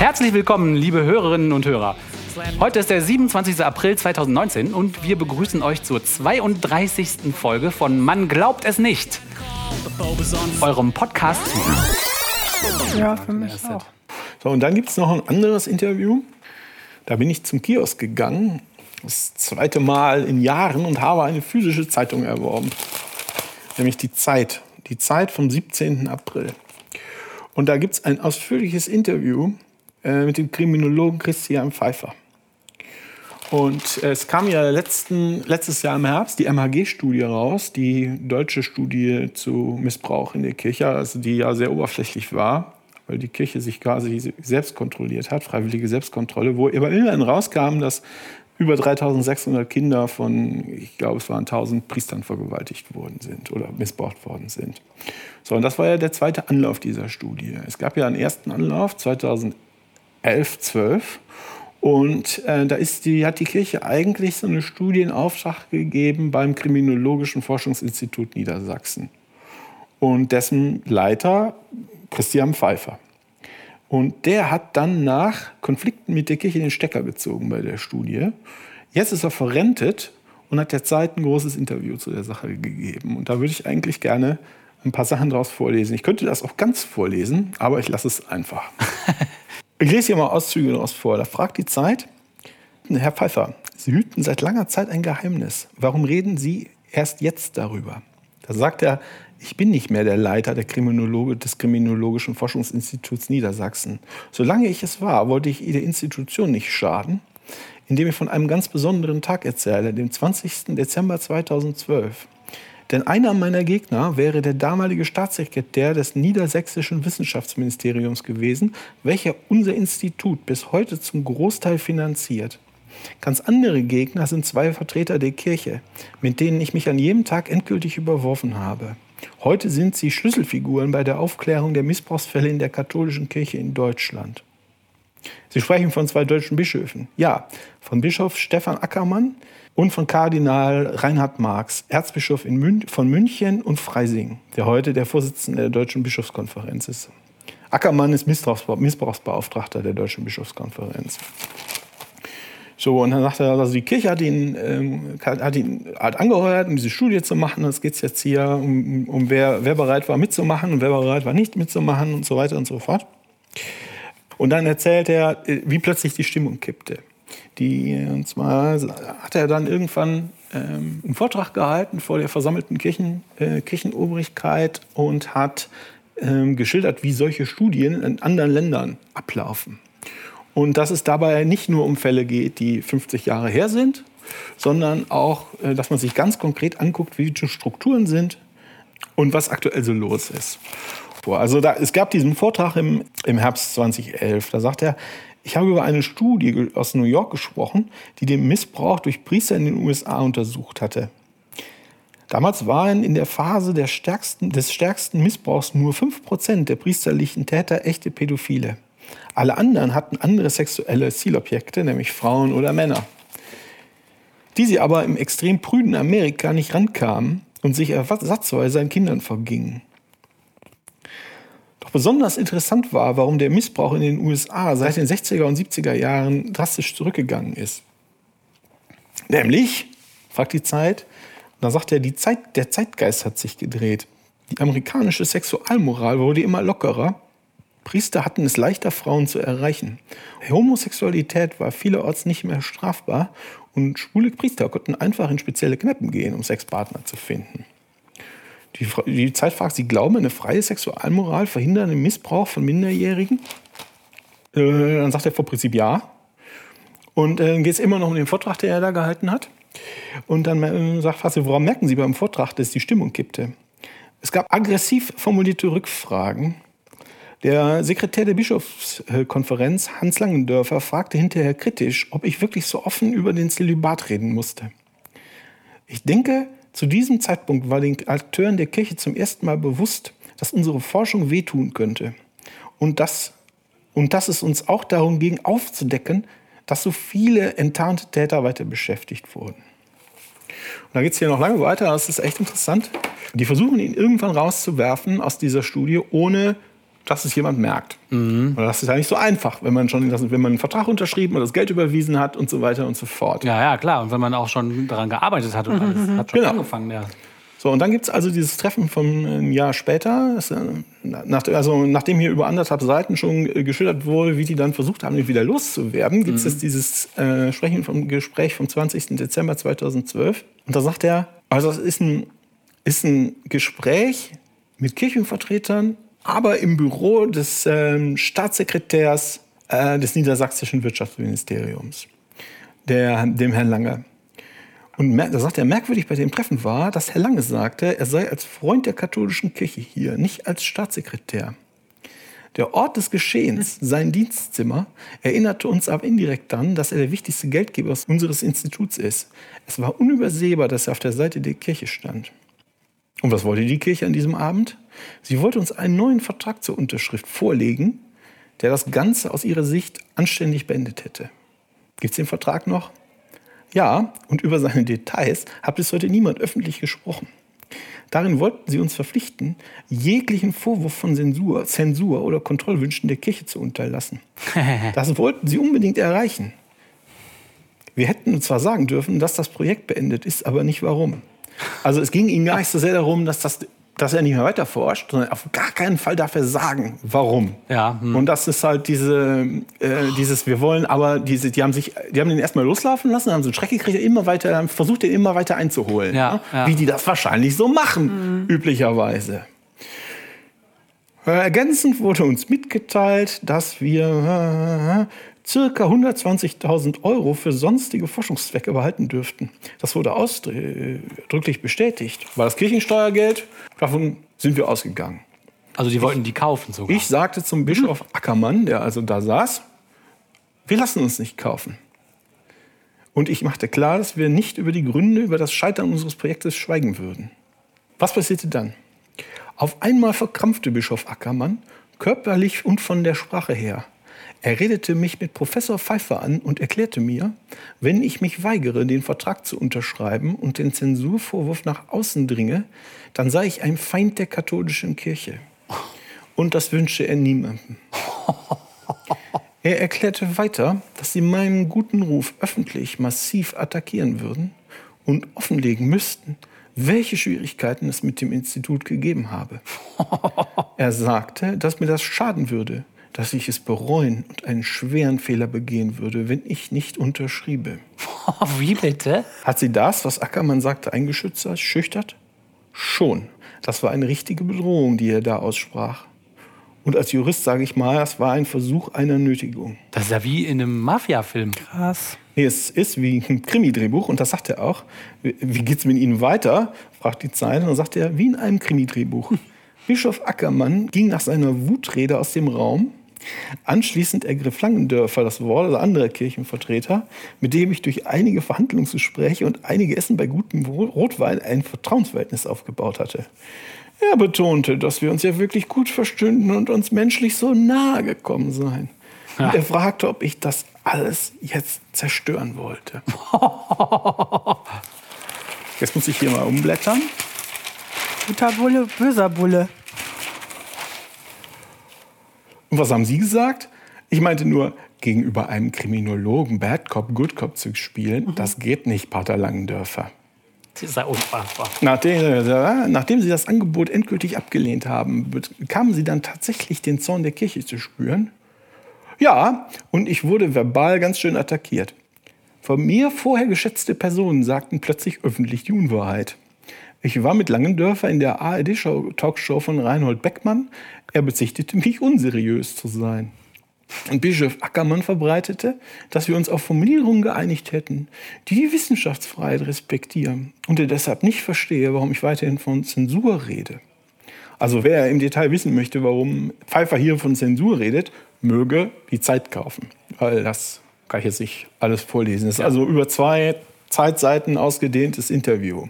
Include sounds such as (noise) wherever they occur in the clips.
Herzlich willkommen, liebe Hörerinnen und Hörer. Heute ist der 27. April 2019 und wir begrüßen euch zur 32. Folge von Man glaubt es nicht, eurem Podcast. Ja, für mich auch. So, und dann gibt es noch ein anderes Interview. Da bin ich zum Kiosk gegangen, das zweite Mal in Jahren und habe eine physische Zeitung erworben. Nämlich die Zeit. Die Zeit vom 17. April. Und da gibt es ein ausführliches Interview äh, mit dem Kriminologen Christian Pfeiffer. Und es kam ja letzten, letztes Jahr im Herbst die MHG-Studie raus, die deutsche Studie zu Missbrauch in der Kirche, also die ja sehr oberflächlich war, weil die Kirche sich quasi selbst kontrolliert hat, freiwillige Selbstkontrolle, wo aber immerhin rauskam, dass über 3600 Kinder von, ich glaube, es waren 1000 Priestern vergewaltigt worden sind oder missbraucht worden sind. So, und das war ja der zweite Anlauf dieser Studie. Es gab ja einen ersten Anlauf 2011, 12 und äh, da ist die, hat die Kirche eigentlich so eine Studie in Auftrag gegeben beim Kriminologischen Forschungsinstitut Niedersachsen. Und dessen Leiter Christian Pfeiffer. Und der hat dann nach Konflikten mit der Kirche den Stecker gezogen bei der Studie. Jetzt ist er verrentet und hat der Zeit ein großes Interview zu der Sache gegeben. Und da würde ich eigentlich gerne ein paar Sachen daraus vorlesen. Ich könnte das auch ganz vorlesen, aber ich lasse es einfach. (laughs) Ich lese hier mal Auszüge daraus vor. Da fragt die Zeit, Herr Pfeiffer, Sie hüten seit langer Zeit ein Geheimnis. Warum reden Sie erst jetzt darüber? Da sagt er, ich bin nicht mehr der Leiter der Kriminologe des Kriminologischen Forschungsinstituts Niedersachsen. Solange ich es war, wollte ich der Institution nicht schaden, indem ich von einem ganz besonderen Tag erzähle, dem 20. Dezember 2012. Denn einer meiner Gegner wäre der damalige Staatssekretär des Niedersächsischen Wissenschaftsministeriums gewesen, welcher unser Institut bis heute zum Großteil finanziert. Ganz andere Gegner sind zwei Vertreter der Kirche, mit denen ich mich an jedem Tag endgültig überworfen habe. Heute sind sie Schlüsselfiguren bei der Aufklärung der Missbrauchsfälle in der katholischen Kirche in Deutschland. Sie sprechen von zwei deutschen Bischöfen. Ja, von Bischof Stefan Ackermann, und von Kardinal Reinhard Marx, Erzbischof Mün von München und Freising, der heute der Vorsitzende der Deutschen Bischofskonferenz ist. Ackermann ist Missbrauchsbeauftragter der Deutschen Bischofskonferenz. So, und dann sagt er, also die Kirche hat ihn, ähm, hat ihn hat angeheuert, um diese Studie zu machen. Es geht jetzt hier um, um wer, wer bereit war mitzumachen und wer bereit war nicht mitzumachen und so weiter und so fort. Und dann erzählt er, äh, wie plötzlich die Stimmung kippte. Die, und zwar hat er dann irgendwann ähm, einen Vortrag gehalten vor der versammelten Kirchen, äh, Kirchenobrigkeit und hat ähm, geschildert, wie solche Studien in anderen Ländern ablaufen. Und dass es dabei nicht nur um Fälle geht, die 50 Jahre her sind, sondern auch, äh, dass man sich ganz konkret anguckt, wie die Strukturen sind und was aktuell so los ist. Also da, es gab diesen Vortrag im, im Herbst 2011, da sagt er, ich habe über eine Studie aus New York gesprochen, die den Missbrauch durch Priester in den USA untersucht hatte. Damals waren in der Phase der stärksten, des stärksten Missbrauchs nur 5% der priesterlichen Täter echte Pädophile. Alle anderen hatten andere sexuelle Zielobjekte, nämlich Frauen oder Männer, die sie aber im extrem prüden Amerika nicht rankamen und sich ersatzweise an Kindern vergingen. Doch besonders interessant war, warum der Missbrauch in den USA seit den 60er und 70er Jahren drastisch zurückgegangen ist. Nämlich, fragt die Zeit, da sagt er, die Zeit, der Zeitgeist hat sich gedreht. Die amerikanische Sexualmoral wurde immer lockerer. Priester hatten es leichter, Frauen zu erreichen. Homosexualität war vielerorts nicht mehr strafbar und schwule Priester konnten einfach in spezielle Kneipen gehen, um Sexpartner zu finden. Die, die Zeit fragt, Sie glauben, eine freie Sexualmoral verhindert den Missbrauch von Minderjährigen? Äh, dann sagt er vor Prinzip ja. Und dann äh, geht es immer noch um den Vortrag, den er da gehalten hat. Und dann äh, sagt Fassi, woran merken Sie beim Vortrag, dass die Stimmung kippte? Es gab aggressiv formulierte Rückfragen. Der Sekretär der Bischofskonferenz, Hans Langendörfer, fragte hinterher kritisch, ob ich wirklich so offen über den Zölibat reden musste. Ich denke, zu diesem Zeitpunkt war den Akteuren der Kirche zum ersten Mal bewusst, dass unsere Forschung wehtun könnte und dass, und dass es uns auch darum ging, aufzudecken, dass so viele enttarnte Täter weiter beschäftigt wurden. Und da geht es hier noch lange weiter, das ist echt interessant. Die versuchen ihn irgendwann rauszuwerfen aus dieser Studie, ohne dass es jemand merkt. Mhm. das ist ja nicht so einfach, wenn man schon wenn man einen Vertrag unterschrieben und das Geld überwiesen hat und so weiter und so fort. Ja, ja, klar. Und wenn man auch schon daran gearbeitet hat und mhm. alles hat schon genau. angefangen, ja. So, und dann gibt es also dieses Treffen vom ein Jahr später, äh, nach, also nachdem hier über anderthalb Seiten schon äh, geschildert wurde, wie die dann versucht haben, ihn wieder loszuwerden, gibt es mhm. jetzt dieses äh, Sprechen vom Gespräch vom 20. Dezember 2012. Und da sagt er, also es ist ein, ist ein Gespräch mit Kirchenvertretern, aber im Büro des äh, Staatssekretärs äh, des niedersächsischen Wirtschaftsministeriums, der, dem Herrn Lange. Und da sagt er, merkwürdig bei dem Treffen war, dass Herr Lange sagte, er sei als Freund der katholischen Kirche hier, nicht als Staatssekretär. Der Ort des Geschehens, sein Dienstzimmer, erinnerte uns aber indirekt dann, dass er der wichtigste Geldgeber unseres Instituts ist. Es war unübersehbar, dass er auf der Seite der Kirche stand. Und was wollte die Kirche an diesem Abend? Sie wollte uns einen neuen Vertrag zur Unterschrift vorlegen, der das Ganze aus ihrer Sicht anständig beendet hätte. Gibt es den Vertrag noch? Ja, und über seine Details hat bis heute niemand öffentlich gesprochen. Darin wollten sie uns verpflichten, jeglichen Vorwurf von Zensur, Zensur oder Kontrollwünschen der Kirche zu unterlassen. (laughs) Das wollten sie unbedingt erreichen. Wir hätten zwar sagen dürfen, dass das Projekt beendet ist, aber nicht warum. Also es ging ihnen gar nicht so sehr darum, dass das dass er nicht mehr weiter forscht, sondern auf gar keinen Fall darf er sagen, warum. Ja, hm. Und das ist halt diese, äh, dieses, wir wollen aber, diese, die haben sich, die haben den erstmal loslaufen lassen, haben so einen Schreck gekriegt, immer weiter, haben versucht, den immer weiter einzuholen. Ja, ne? ja. Wie die das wahrscheinlich so machen, mhm. üblicherweise. Äh, ergänzend wurde uns mitgeteilt, dass wir äh, circa 120.000 Euro für sonstige Forschungszwecke behalten dürften. Das wurde ausdrücklich bestätigt. War das Kirchensteuergeld? Davon sind wir ausgegangen. Also die wollten ich, die kaufen sogar? Ich sagte zum Bischof Ackermann, der also da saß, wir lassen uns nicht kaufen. Und ich machte klar, dass wir nicht über die Gründe, über das Scheitern unseres Projektes schweigen würden. Was passierte dann? Auf einmal verkrampfte Bischof Ackermann, körperlich und von der Sprache her. Er redete mich mit Professor Pfeiffer an und erklärte mir, wenn ich mich weigere, den Vertrag zu unterschreiben und den Zensurvorwurf nach außen dringe, dann sei ich ein Feind der katholischen Kirche. Und das wünsche er niemandem. (laughs) Er erklärte weiter, dass sie meinen guten Ruf öffentlich massiv attackieren würden und offenlegen müssten, welche Schwierigkeiten es mit dem Institut gegeben habe. (laughs) Er sagte, dass mir das schaden würde, dass ich es bereuen und einen schweren Fehler begehen würde, wenn ich nicht unterschriebe. Wie bitte? Hat sie das, was Ackermann sagte, eingeschüchtert? Schüchtert? Schon. Das war eine richtige Bedrohung, die er da aussprach. Und als Jurist sage ich mal, es war ein Versuch einer Nötigung. Das ist ja wie in einem Mafia-Film. Krass. Nee, es ist wie ein Krimi-Drehbuch und das sagt er auch. Wie geht es mit Ihnen weiter? fragt die Zeit und dann sagt er, wie in einem Krimi-Drehbuch. (laughs) Bischof Ackermann ging nach seiner Wutrede aus dem Raum Anschließend ergriff Langendörfer das Wort, also andere Kirchenvertreter, mit dem ich durch einige Verhandlungsgespräche und einige Essen bei gutem Rotwein ein Vertrauensverhältnis aufgebaut hatte. Er betonte, dass wir uns ja wirklich gut verstünden und uns menschlich so nahe gekommen seien. Ja. Und er fragte, ob ich das alles jetzt zerstören wollte. (laughs) Jetzt muss ich hier mal umblättern. Guter Bulle, böser Bulle. Und was haben Sie gesagt? Ich meinte nur, gegenüber einem Kriminologen Bad Cop, Good Cop zu spielen, mhm. das geht nicht, Pater Langendörfer. Das ist ja unfassbar. Nachdem, äh, nachdem Sie das Angebot endgültig abgelehnt haben, kamen Sie dann tatsächlich den Zorn der Kirche zu spüren? Ja, und ich wurde verbal ganz schön attackiert. Von mir vorher geschätzte Personen sagten plötzlich öffentlich die Unwahrheit. Ich war mit Langendörfer in der ARD-Talkshow von Reinhold Beckmann. Er bezichtigte mich, unseriös zu sein. Und Bischof Ackermann verbreitete, dass wir uns auf Formulierungen geeinigt hätten, die die Wissenschaftsfreiheit respektieren und er deshalb nicht verstehe, warum ich weiterhin von Zensur rede. Also wer im Detail wissen möchte, warum Pfeiffer hier von Zensur redet, möge die Zeit kaufen, weil das kann ich jetzt nicht alles vorlesen. Das ist also über zwei Zeitseiten ausgedehntes Interview.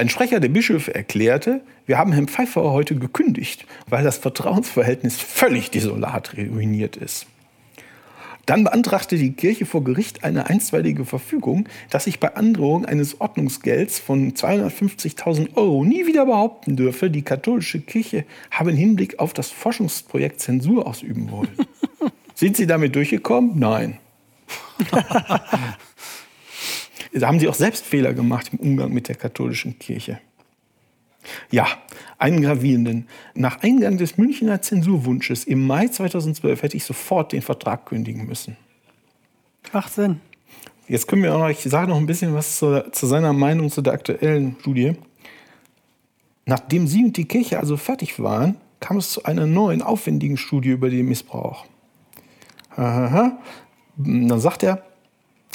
Ein Sprecher der Bischöfe erklärte, wir haben Herrn Pfeiffer heute gekündigt, weil das Vertrauensverhältnis völlig desolat ruiniert ist. Dann beantragte die Kirche vor Gericht eine einstweilige Verfügung, dass ich bei Androhung eines Ordnungsgelds von 250.000 Euro nie wieder behaupten dürfe, die katholische Kirche habe im Hinblick auf das Forschungsprojekt Zensur ausüben wollen. (laughs) Sind Sie damit durchgekommen? Nein. (laughs) da haben Sie auch selbst Fehler gemacht im Umgang mit der katholischen Kirche. Ja, einen gravierenden. Nach Eingang des Münchner Zensurwunsches im Mai 2012 hätte ich sofort den Vertrag kündigen müssen. Macht Sinn. Jetzt können wir auch noch, ich sage noch ein bisschen was zu, zu seiner Meinung zu der aktuellen Studie. Nachdem Sie und die Kirche also fertig waren, kam es zu einer neuen, aufwendigen Studie über den Missbrauch. Aha. Dann sagt er,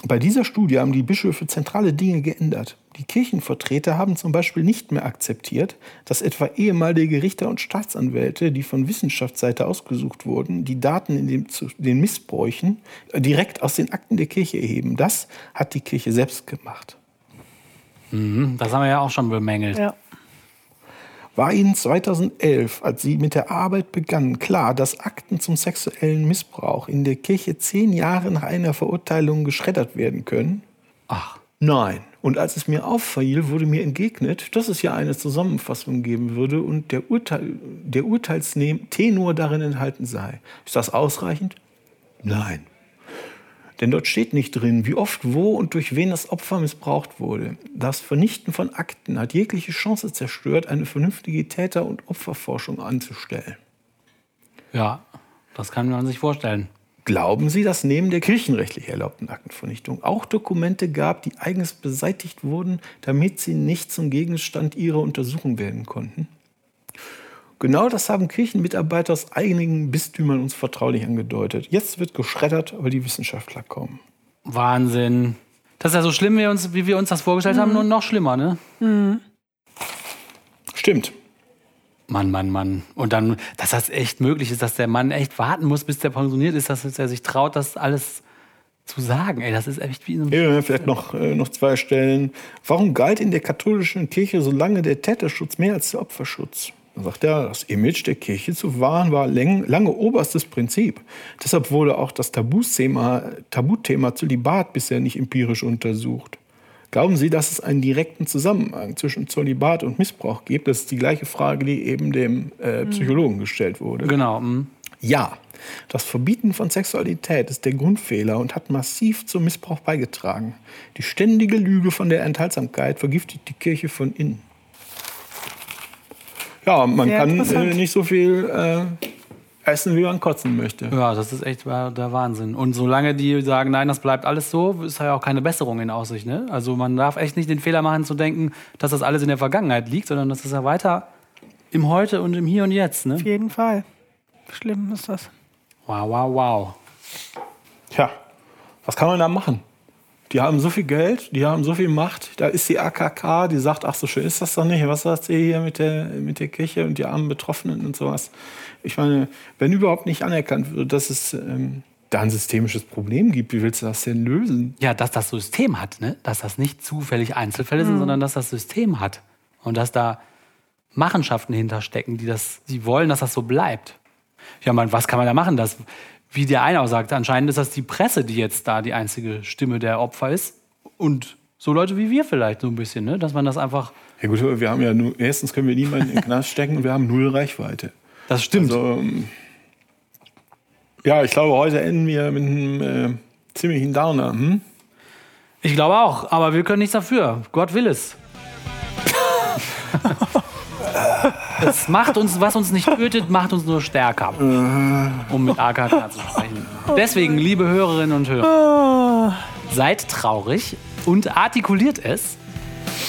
bei dieser Studie haben die Bischöfe zentrale Dinge geändert. Die Kirchenvertreter haben zum Beispiel nicht mehr akzeptiert, dass etwa ehemalige Richter und Staatsanwälte, die von Wissenschaftsseite ausgesucht wurden, die Daten in den, den Missbräuchen direkt aus den Akten der Kirche erheben. Das hat die Kirche selbst gemacht. Mhm, das haben wir ja auch schon bemängelt. Ja. War Ihnen 2011, als Sie mit der Arbeit begannen, klar, dass Akten zum sexuellen Missbrauch in der Kirche zehn Jahre nach einer Verurteilung geschreddert werden können? Ach. Nein. Und als es mir auffiel, wurde mir entgegnet, dass es ja eine Zusammenfassung geben würde und der, Urteil, der Urteilstenor darin enthalten sei. Ist das ausreichend? Nein. Denn dort steht nicht drin, wie oft, wo und durch wen das Opfer missbraucht wurde. Das Vernichten von Akten hat jegliche Chance zerstört, eine vernünftige Täter- und Opferforschung anzustellen. Ja, das kann man sich vorstellen. Glauben Sie, dass neben der kirchenrechtlich erlaubten Aktenvernichtung auch Dokumente gab, die eigens beseitigt wurden, damit sie nicht zum Gegenstand ihrer Untersuchung werden konnten? Genau das haben Kirchenmitarbeiter aus einigen Bistümern uns vertraulich angedeutet. Jetzt wird geschreddert, weil die Wissenschaftler kommen. Wahnsinn. Das ist ja so schlimm, wie wir uns, wie wir uns das vorgestellt mhm. haben, nur noch schlimmer, ne? Mhm. Stimmt. Mann, Mann, Mann. Und dann, dass das echt möglich ist, dass der Mann echt warten muss, bis der pensioniert ist, dass er sich traut, das alles zu sagen. Ey, das ist echt wie in einem ja, Vielleicht noch, äh, noch zwei Stellen. Warum galt in der katholischen Kirche so lange der Täterschutz mehr als der Opferschutz? Da sagt er, das Image der Kirche zu wahren war lange oberstes Prinzip. Deshalb wurde auch das Tabuthema, Tabuthema Zölibat bisher nicht empirisch untersucht. Glauben Sie, dass es einen direkten Zusammenhang zwischen Zölibat und Missbrauch gibt? Das ist die gleiche Frage, die eben dem äh, mhm. Psychologen gestellt wurde. Genau. Mhm. Ja, das Verbieten von Sexualität ist der Grundfehler und hat massiv zum Missbrauch beigetragen. Die ständige Lüge von der Enthaltsamkeit vergiftet die Kirche von innen. Ja, man Sehr kann äh, nicht so viel äh, essen, wie man kotzen möchte. Ja, das ist echt der Wahnsinn. Und solange die sagen, nein, das bleibt alles so, ist ja auch keine Besserung in Aussicht. Ne? Also man darf echt nicht den Fehler machen zu denken, dass das alles in der Vergangenheit liegt, sondern dass es ja weiter im Heute und im Hier und Jetzt. Ne? Auf jeden Fall. Schlimm ist das. Wow, wow, wow. Tja, was kann man da machen? Die haben so viel Geld, die haben so viel Macht. Da ist die AKK, die sagt, ach so schön ist das doch nicht. Was sagt ihr hier mit der, mit der Kirche und die armen Betroffenen und sowas? Ich meine, wenn überhaupt nicht anerkannt wird, dass es ähm, da ein systemisches Problem gibt, wie willst du das denn lösen? Ja, dass das System hat, ne? dass das nicht zufällig Einzelfälle mhm. sind, sondern dass das System hat. Und dass da Machenschaften hinterstecken, die, das, die wollen, dass das so bleibt. Ja, man, was kann man da machen? Das, wie der eine auch sagt, anscheinend ist das die Presse, die jetzt da die einzige Stimme der Opfer ist. Und so Leute wie wir vielleicht so ein bisschen, ne? dass man das einfach. Ja gut, wir haben ja nur, erstens können wir niemanden in den Knast stecken und wir haben null Reichweite. Das stimmt. Also, ähm, ja, ich glaube, heute enden wir mit einem äh, ziemlichen Downer. Hm? Ich glaube auch, aber wir können nichts dafür. Gott will es. (laughs) Es macht uns, was uns nicht tötet, macht uns nur stärker. Um mit AKK zu sprechen. Deswegen, liebe Hörerinnen und Hörer, seid traurig und artikuliert es.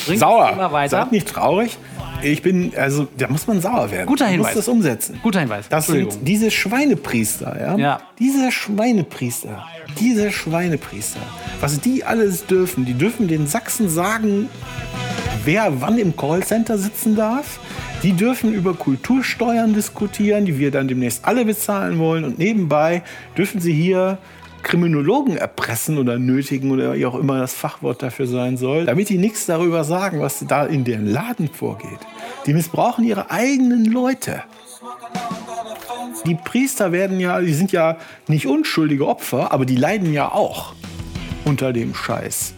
Bringt sauer. Immer weiter. Seid nicht traurig. Ich bin, also da muss man sauer werden. Guter Hinweis. Man muss das umsetzen. Guter Hinweis. Das sind diese Schweinepriester, ja? ja. Diese Schweinepriester, diese Schweinepriester, was die alles dürfen, die dürfen den Sachsen sagen, wer wann im Callcenter sitzen darf. Die dürfen über Kultursteuern diskutieren, die wir dann demnächst alle bezahlen wollen. Und nebenbei dürfen sie hier Kriminologen erpressen oder nötigen oder wie auch immer das Fachwort dafür sein soll, damit die nichts darüber sagen, was da in deren Laden vorgeht. Die missbrauchen ihre eigenen Leute. Die Priester werden ja, die sind ja nicht unschuldige Opfer, aber die leiden ja auch unter dem Scheiß.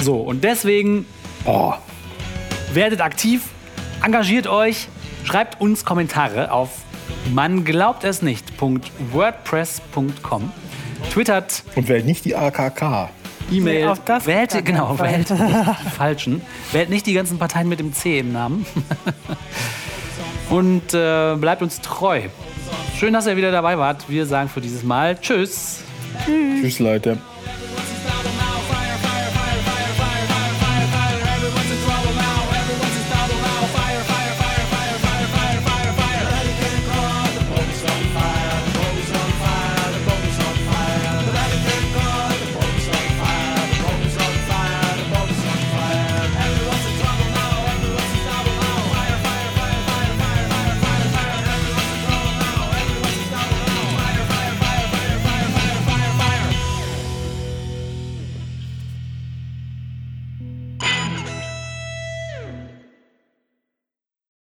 So, und deswegen oh, werdet aktiv, engagiert euch, schreibt uns Kommentare auf man glaubt es nicht.wordpress.com. Twittert. Und wählt nicht die AKK. E-Mail. Nee, wählt, genau, wählt nicht (laughs) die falschen. Wählt nicht die ganzen Parteien mit dem C im Namen. (laughs) Und äh, bleibt uns treu. Schön, dass ihr wieder dabei wart. Wir sagen für dieses Mal Tschüss. Tschüss, Tschüss Leute.